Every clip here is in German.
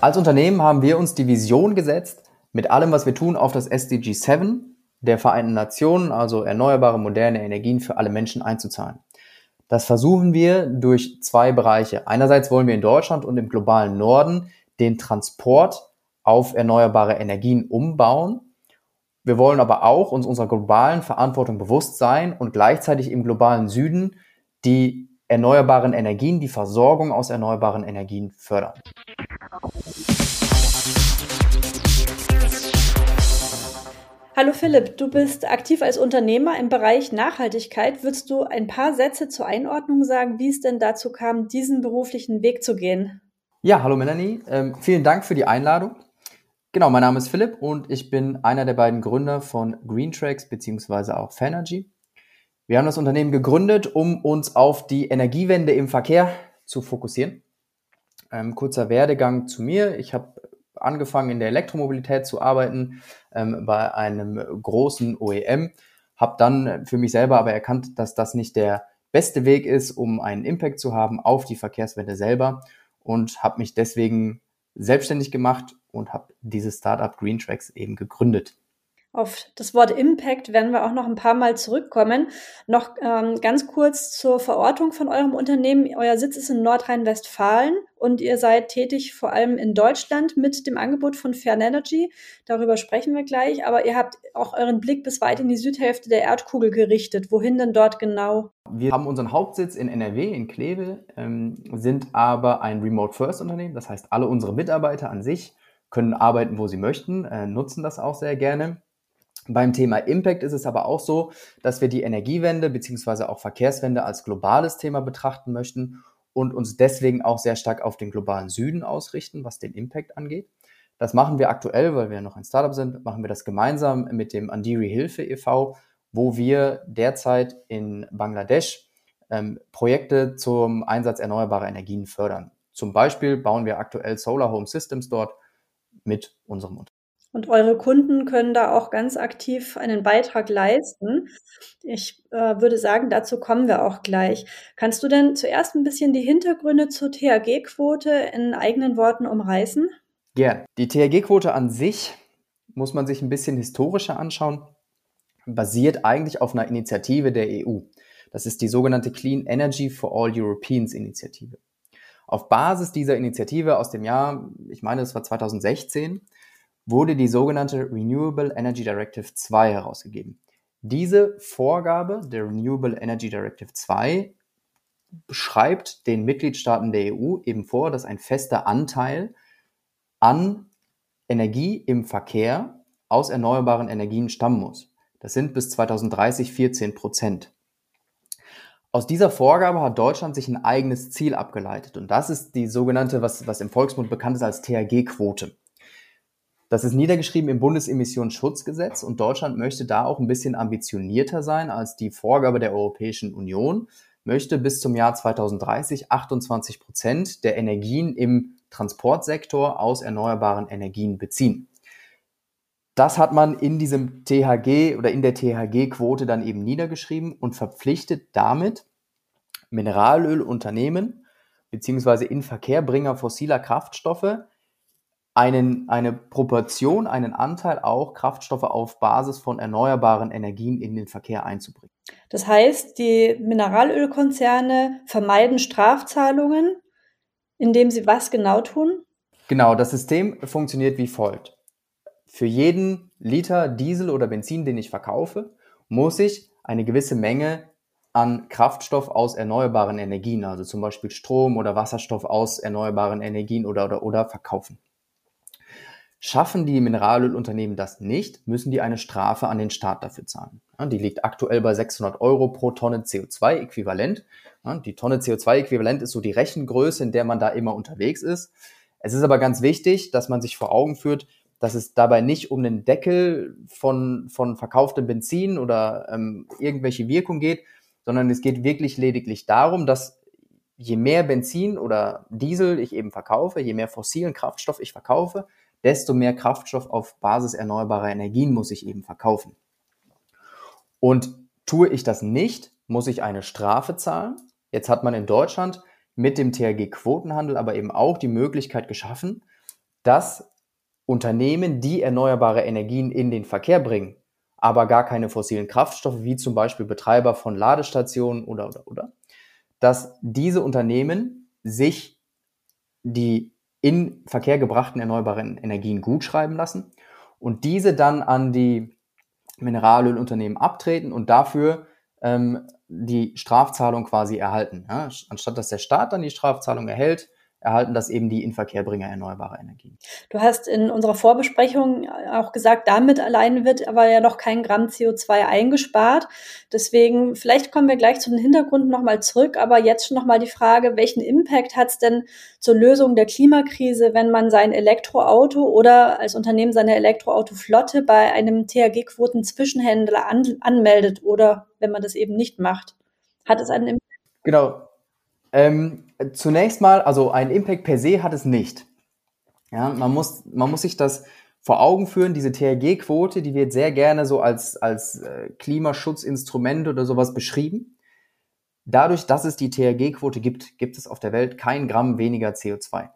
Als Unternehmen haben wir uns die Vision gesetzt, mit allem, was wir tun, auf das SDG 7 der Vereinten Nationen, also erneuerbare moderne Energien für alle Menschen einzuzahlen. Das versuchen wir durch zwei Bereiche. Einerseits wollen wir in Deutschland und im globalen Norden den Transport auf erneuerbare Energien umbauen. Wir wollen aber auch uns unserer globalen Verantwortung bewusst sein und gleichzeitig im globalen Süden die erneuerbaren Energien, die Versorgung aus erneuerbaren Energien fördern. Hallo Philipp, du bist aktiv als Unternehmer im Bereich Nachhaltigkeit. Würdest du ein paar Sätze zur Einordnung sagen, wie es denn dazu kam, diesen beruflichen Weg zu gehen? Ja, hallo Melanie. Ähm, vielen Dank für die Einladung. Genau, mein Name ist Philipp und ich bin einer der beiden Gründer von Greentracks bzw. auch Fanergy. Wir haben das Unternehmen gegründet, um uns auf die Energiewende im Verkehr zu fokussieren. Ähm, kurzer Werdegang zu mir. Ich habe angefangen in der Elektromobilität zu arbeiten ähm, bei einem großen OEM, habe dann für mich selber aber erkannt, dass das nicht der beste Weg ist, um einen Impact zu haben auf die Verkehrswende selber und habe mich deswegen selbstständig gemacht und habe dieses Startup Green Tracks eben gegründet. Auf das Wort Impact werden wir auch noch ein paar Mal zurückkommen. Noch ähm, ganz kurz zur Verortung von eurem Unternehmen. Euer Sitz ist in Nordrhein-Westfalen und ihr seid tätig vor allem in Deutschland mit dem Angebot von Fair Energy. Darüber sprechen wir gleich. Aber ihr habt auch euren Blick bis weit in die Südhälfte der Erdkugel gerichtet. Wohin denn dort genau? Wir haben unseren Hauptsitz in NRW, in Kleve, ähm, sind aber ein Remote-First-Unternehmen. Das heißt, alle unsere Mitarbeiter an sich können arbeiten, wo sie möchten, äh, nutzen das auch sehr gerne. Beim Thema Impact ist es aber auch so, dass wir die Energiewende beziehungsweise auch Verkehrswende als globales Thema betrachten möchten und uns deswegen auch sehr stark auf den globalen Süden ausrichten, was den Impact angeht. Das machen wir aktuell, weil wir noch ein Startup sind, machen wir das gemeinsam mit dem Andiri Hilfe e.V., wo wir derzeit in Bangladesch ähm, Projekte zum Einsatz erneuerbarer Energien fördern. Zum Beispiel bauen wir aktuell Solar Home Systems dort mit unserem Unternehmen. Und eure Kunden können da auch ganz aktiv einen Beitrag leisten. Ich äh, würde sagen, dazu kommen wir auch gleich. Kannst du denn zuerst ein bisschen die Hintergründe zur THG-Quote in eigenen Worten umreißen? Gern. Die THG-Quote an sich muss man sich ein bisschen historischer anschauen, basiert eigentlich auf einer Initiative der EU. Das ist die sogenannte Clean Energy for All Europeans Initiative. Auf Basis dieser Initiative aus dem Jahr, ich meine, es war 2016, wurde die sogenannte Renewable Energy Directive 2 herausgegeben. Diese Vorgabe der Renewable Energy Directive 2 beschreibt den Mitgliedstaaten der EU eben vor, dass ein fester Anteil an Energie im Verkehr aus erneuerbaren Energien stammen muss. Das sind bis 2030 14 Prozent. Aus dieser Vorgabe hat Deutschland sich ein eigenes Ziel abgeleitet und das ist die sogenannte, was, was im Volksmund bekannt ist als THG-Quote. Das ist niedergeschrieben im Bundesemissionsschutzgesetz und Deutschland möchte da auch ein bisschen ambitionierter sein als die Vorgabe der Europäischen Union, möchte bis zum Jahr 2030 28 Prozent der Energien im Transportsektor aus erneuerbaren Energien beziehen. Das hat man in diesem THG oder in der THG-Quote dann eben niedergeschrieben und verpflichtet damit Mineralölunternehmen beziehungsweise Inverkehrbringer fossiler Kraftstoffe einen, eine Proportion, einen Anteil auch Kraftstoffe auf Basis von erneuerbaren Energien in den Verkehr einzubringen. Das heißt, die Mineralölkonzerne vermeiden Strafzahlungen, indem sie was genau tun? Genau, das System funktioniert wie folgt. Für jeden Liter Diesel oder Benzin, den ich verkaufe, muss ich eine gewisse Menge an Kraftstoff aus erneuerbaren Energien, also zum Beispiel Strom oder Wasserstoff aus erneuerbaren Energien oder, oder, oder verkaufen. Schaffen die Mineralölunternehmen das nicht, müssen die eine Strafe an den Staat dafür zahlen. die liegt aktuell bei 600 Euro pro Tonne CO2-Äquivalent. die Tonne CO2-Äquivalent ist so die Rechengröße, in der man da immer unterwegs ist. Es ist aber ganz wichtig, dass man sich vor Augen führt, dass es dabei nicht um den Deckel von, von verkauftem Benzin oder ähm, irgendwelche Wirkung geht, sondern es geht wirklich lediglich darum, dass je mehr Benzin oder Diesel ich eben verkaufe, je mehr fossilen Kraftstoff ich verkaufe, desto mehr Kraftstoff auf Basis erneuerbarer Energien muss ich eben verkaufen. Und tue ich das nicht, muss ich eine Strafe zahlen. Jetzt hat man in Deutschland mit dem THG-Quotenhandel aber eben auch die Möglichkeit geschaffen, dass Unternehmen, die erneuerbare Energien in den Verkehr bringen, aber gar keine fossilen Kraftstoffe, wie zum Beispiel Betreiber von Ladestationen oder, oder, oder, dass diese Unternehmen sich die in Verkehr gebrachten erneuerbaren Energien gutschreiben lassen und diese dann an die Mineralölunternehmen abtreten und dafür ähm, die Strafzahlung quasi erhalten. Ja? Anstatt dass der Staat dann die Strafzahlung erhält, erhalten das eben die Inverkehrbringer erneuerbarer Energien. Du hast in unserer Vorbesprechung auch gesagt, damit allein wird aber ja noch kein Gramm CO2 eingespart. Deswegen, vielleicht kommen wir gleich zu den Hintergründen nochmal zurück, aber jetzt schon nochmal die Frage, welchen Impact hat es denn zur Lösung der Klimakrise, wenn man sein Elektroauto oder als Unternehmen seine Elektroautoflotte bei einem THG-Quoten-Zwischenhändler an, anmeldet oder wenn man das eben nicht macht? Hat es einen Impact? Genau, ähm, zunächst mal, also ein Impact per se hat es nicht. Ja, man muss, man muss sich das vor Augen führen, diese THG-Quote, die wird sehr gerne so als, als äh, Klimaschutzinstrument oder sowas beschrieben. Dadurch, dass es die THG-Quote gibt, gibt es auf der Welt kein Gramm weniger CO2.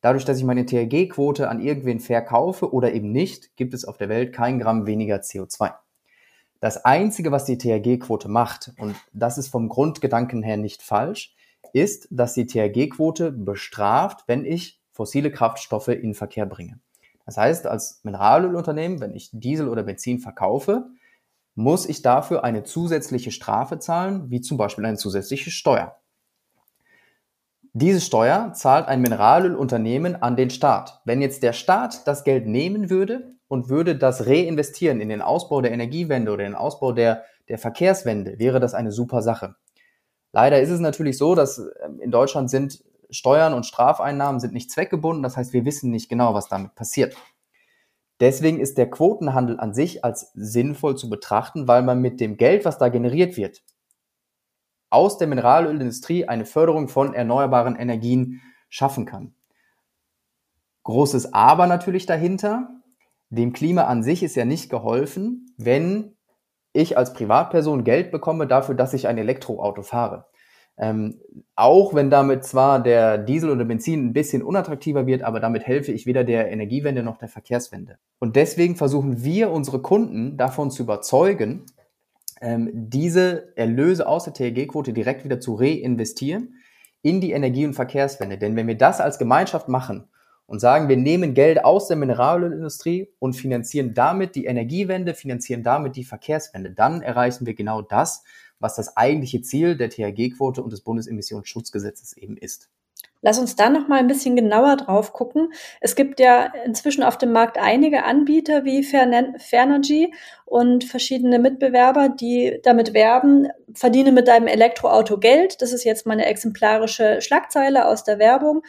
Dadurch, dass ich meine THG-Quote an irgendwen verkaufe oder eben nicht, gibt es auf der Welt kein Gramm weniger CO2. Das Einzige, was die THG-Quote macht, und das ist vom Grundgedanken her nicht falsch, ist, dass die THG-Quote bestraft, wenn ich fossile Kraftstoffe in Verkehr bringe. Das heißt, als Mineralölunternehmen, wenn ich Diesel oder Benzin verkaufe, muss ich dafür eine zusätzliche Strafe zahlen, wie zum Beispiel eine zusätzliche Steuer. Diese Steuer zahlt ein Mineralölunternehmen an den Staat. Wenn jetzt der Staat das Geld nehmen würde und würde das reinvestieren in den Ausbau der Energiewende oder den Ausbau der, der Verkehrswende, wäre das eine super Sache. Leider ist es natürlich so, dass ähm, in Deutschland sind Steuern und Strafeinnahmen sind nicht zweckgebunden. Das heißt, wir wissen nicht genau, was damit passiert. Deswegen ist der Quotenhandel an sich als sinnvoll zu betrachten, weil man mit dem Geld, was da generiert wird, aus der Mineralölindustrie eine Förderung von erneuerbaren Energien schaffen kann. Großes Aber natürlich dahinter. Dem Klima an sich ist ja nicht geholfen, wenn ich als Privatperson Geld bekomme dafür, dass ich ein Elektroauto fahre. Ähm, auch wenn damit zwar der Diesel oder Benzin ein bisschen unattraktiver wird, aber damit helfe ich weder der Energiewende noch der Verkehrswende. Und deswegen versuchen wir unsere Kunden davon zu überzeugen, ähm, diese Erlöse aus der THG-Quote direkt wieder zu reinvestieren in die Energie- und Verkehrswende. Denn wenn wir das als Gemeinschaft machen und sagen, wir nehmen Geld aus der Mineralölindustrie und finanzieren damit die Energiewende, finanzieren damit die Verkehrswende. Dann erreichen wir genau das, was das eigentliche Ziel der THG-Quote und des Bundesemissionsschutzgesetzes eben ist. Lass uns da noch mal ein bisschen genauer drauf gucken. Es gibt ja inzwischen auf dem Markt einige Anbieter wie Fernergy und verschiedene Mitbewerber, die damit werben, verdiene mit deinem Elektroauto Geld. Das ist jetzt mal eine exemplarische Schlagzeile aus der Werbung.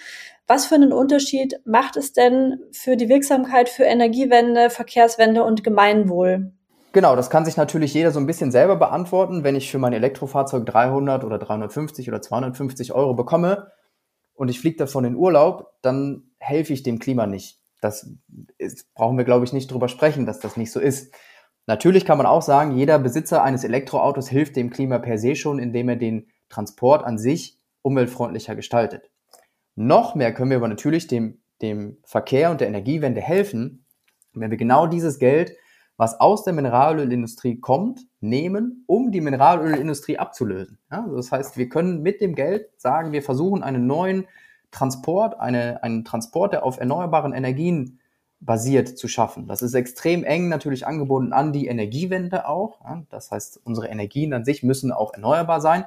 Was für einen Unterschied macht es denn für die Wirksamkeit für Energiewende, Verkehrswende und Gemeinwohl? Genau, das kann sich natürlich jeder so ein bisschen selber beantworten. Wenn ich für mein Elektrofahrzeug 300 oder 350 oder 250 Euro bekomme und ich fliege davon in Urlaub, dann helfe ich dem Klima nicht. Das ist, brauchen wir, glaube ich, nicht drüber sprechen, dass das nicht so ist. Natürlich kann man auch sagen, jeder Besitzer eines Elektroautos hilft dem Klima per se schon, indem er den Transport an sich umweltfreundlicher gestaltet. Noch mehr können wir aber natürlich dem, dem Verkehr und der Energiewende helfen, wenn wir genau dieses Geld, was aus der Mineralölindustrie kommt, nehmen, um die Mineralölindustrie abzulösen. Ja, also das heißt, wir können mit dem Geld sagen, wir versuchen einen neuen Transport, eine, einen Transport, der auf erneuerbaren Energien basiert zu schaffen. Das ist extrem eng natürlich angebunden an die Energiewende auch. Ja, das heißt, unsere Energien an sich müssen auch erneuerbar sein.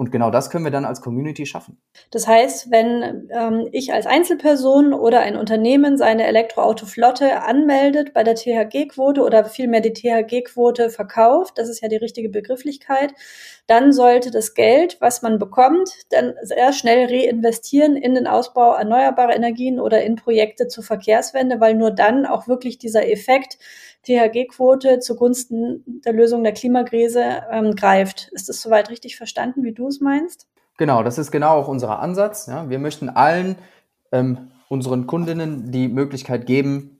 Und genau das können wir dann als Community schaffen. Das heißt, wenn ähm, ich als Einzelperson oder ein Unternehmen seine Elektroautoflotte anmeldet bei der THG-Quote oder vielmehr die THG-Quote verkauft, das ist ja die richtige Begrifflichkeit, dann sollte das Geld, was man bekommt, dann sehr schnell reinvestieren in den Ausbau erneuerbarer Energien oder in Projekte zur Verkehrswende, weil nur dann auch wirklich dieser Effekt THG-Quote zugunsten der Lösung der Klimakrise ähm, greift. Ist das soweit richtig verstanden, wie du es meinst? Genau, das ist genau auch unser Ansatz. Ja. Wir möchten allen ähm, unseren Kundinnen die Möglichkeit geben,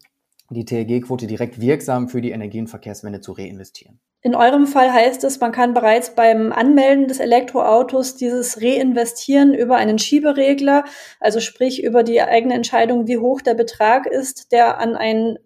die THG-Quote direkt wirksam für die Energie- und Verkehrswende zu reinvestieren. In eurem Fall heißt es, man kann bereits beim Anmelden des Elektroautos dieses reinvestieren über einen Schieberegler, also sprich über die eigene Entscheidung, wie hoch der Betrag ist, der an ein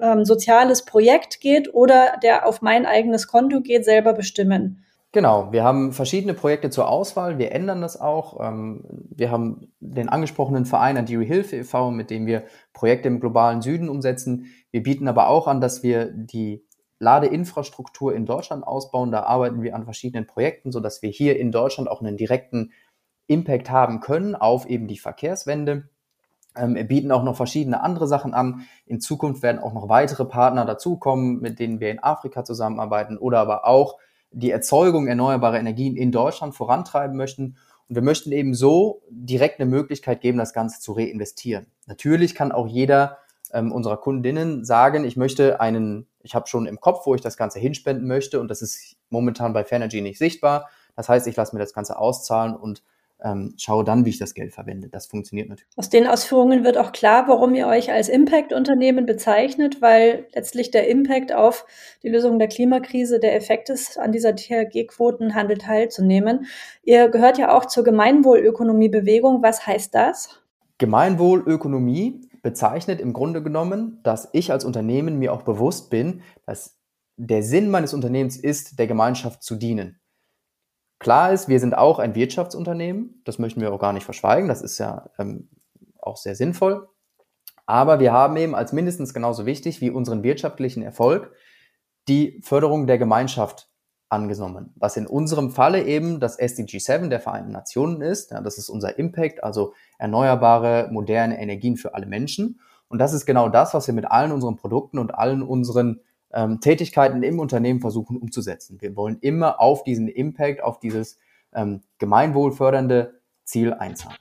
ähm, soziales Projekt geht oder der auf mein eigenes Konto geht, selber bestimmen. Genau, wir haben verschiedene Projekte zur Auswahl, wir ändern das auch. Ähm, wir haben den angesprochenen Verein Adiri Hilfe e.V., mit dem wir Projekte im globalen Süden umsetzen. Wir bieten aber auch an, dass wir die Ladeinfrastruktur in Deutschland ausbauen. Da arbeiten wir an verschiedenen Projekten, sodass wir hier in Deutschland auch einen direkten Impact haben können auf eben die Verkehrswende. Ähm, wir bieten auch noch verschiedene andere Sachen an. In Zukunft werden auch noch weitere Partner dazukommen, mit denen wir in Afrika zusammenarbeiten oder aber auch die Erzeugung erneuerbarer Energien in Deutschland vorantreiben möchten. Und wir möchten eben so direkt eine Möglichkeit geben, das Ganze zu reinvestieren. Natürlich kann auch jeder ähm, unserer Kundinnen sagen, ich möchte einen, ich habe schon im Kopf, wo ich das Ganze hinspenden möchte und das ist momentan bei Fanergy nicht sichtbar. Das heißt, ich lasse mir das Ganze auszahlen und ähm, schaue dann, wie ich das Geld verwende. Das funktioniert natürlich. Aus den Ausführungen wird auch klar, warum ihr euch als Impact-Unternehmen bezeichnet, weil letztlich der Impact auf die Lösung der Klimakrise der Effekt ist, an dieser THG-Quotenhandel teilzunehmen. Ihr gehört ja auch zur Gemeinwohlökonomiebewegung. Was heißt das? Gemeinwohlökonomie bezeichnet im Grunde genommen, dass ich als Unternehmen mir auch bewusst bin, dass der Sinn meines Unternehmens ist, der Gemeinschaft zu dienen. Klar ist, wir sind auch ein Wirtschaftsunternehmen, das möchten wir auch gar nicht verschweigen, das ist ja ähm, auch sehr sinnvoll. Aber wir haben eben als mindestens genauso wichtig wie unseren wirtschaftlichen Erfolg die Förderung der Gemeinschaft angenommen, was in unserem Falle eben das SDG 7 der Vereinten Nationen ist. Ja, das ist unser Impact, also erneuerbare, moderne Energien für alle Menschen. Und das ist genau das, was wir mit allen unseren Produkten und allen unseren ähm, Tätigkeiten im Unternehmen versuchen umzusetzen. Wir wollen immer auf diesen Impact, auf dieses ähm, gemeinwohlfördernde Ziel einzahlen.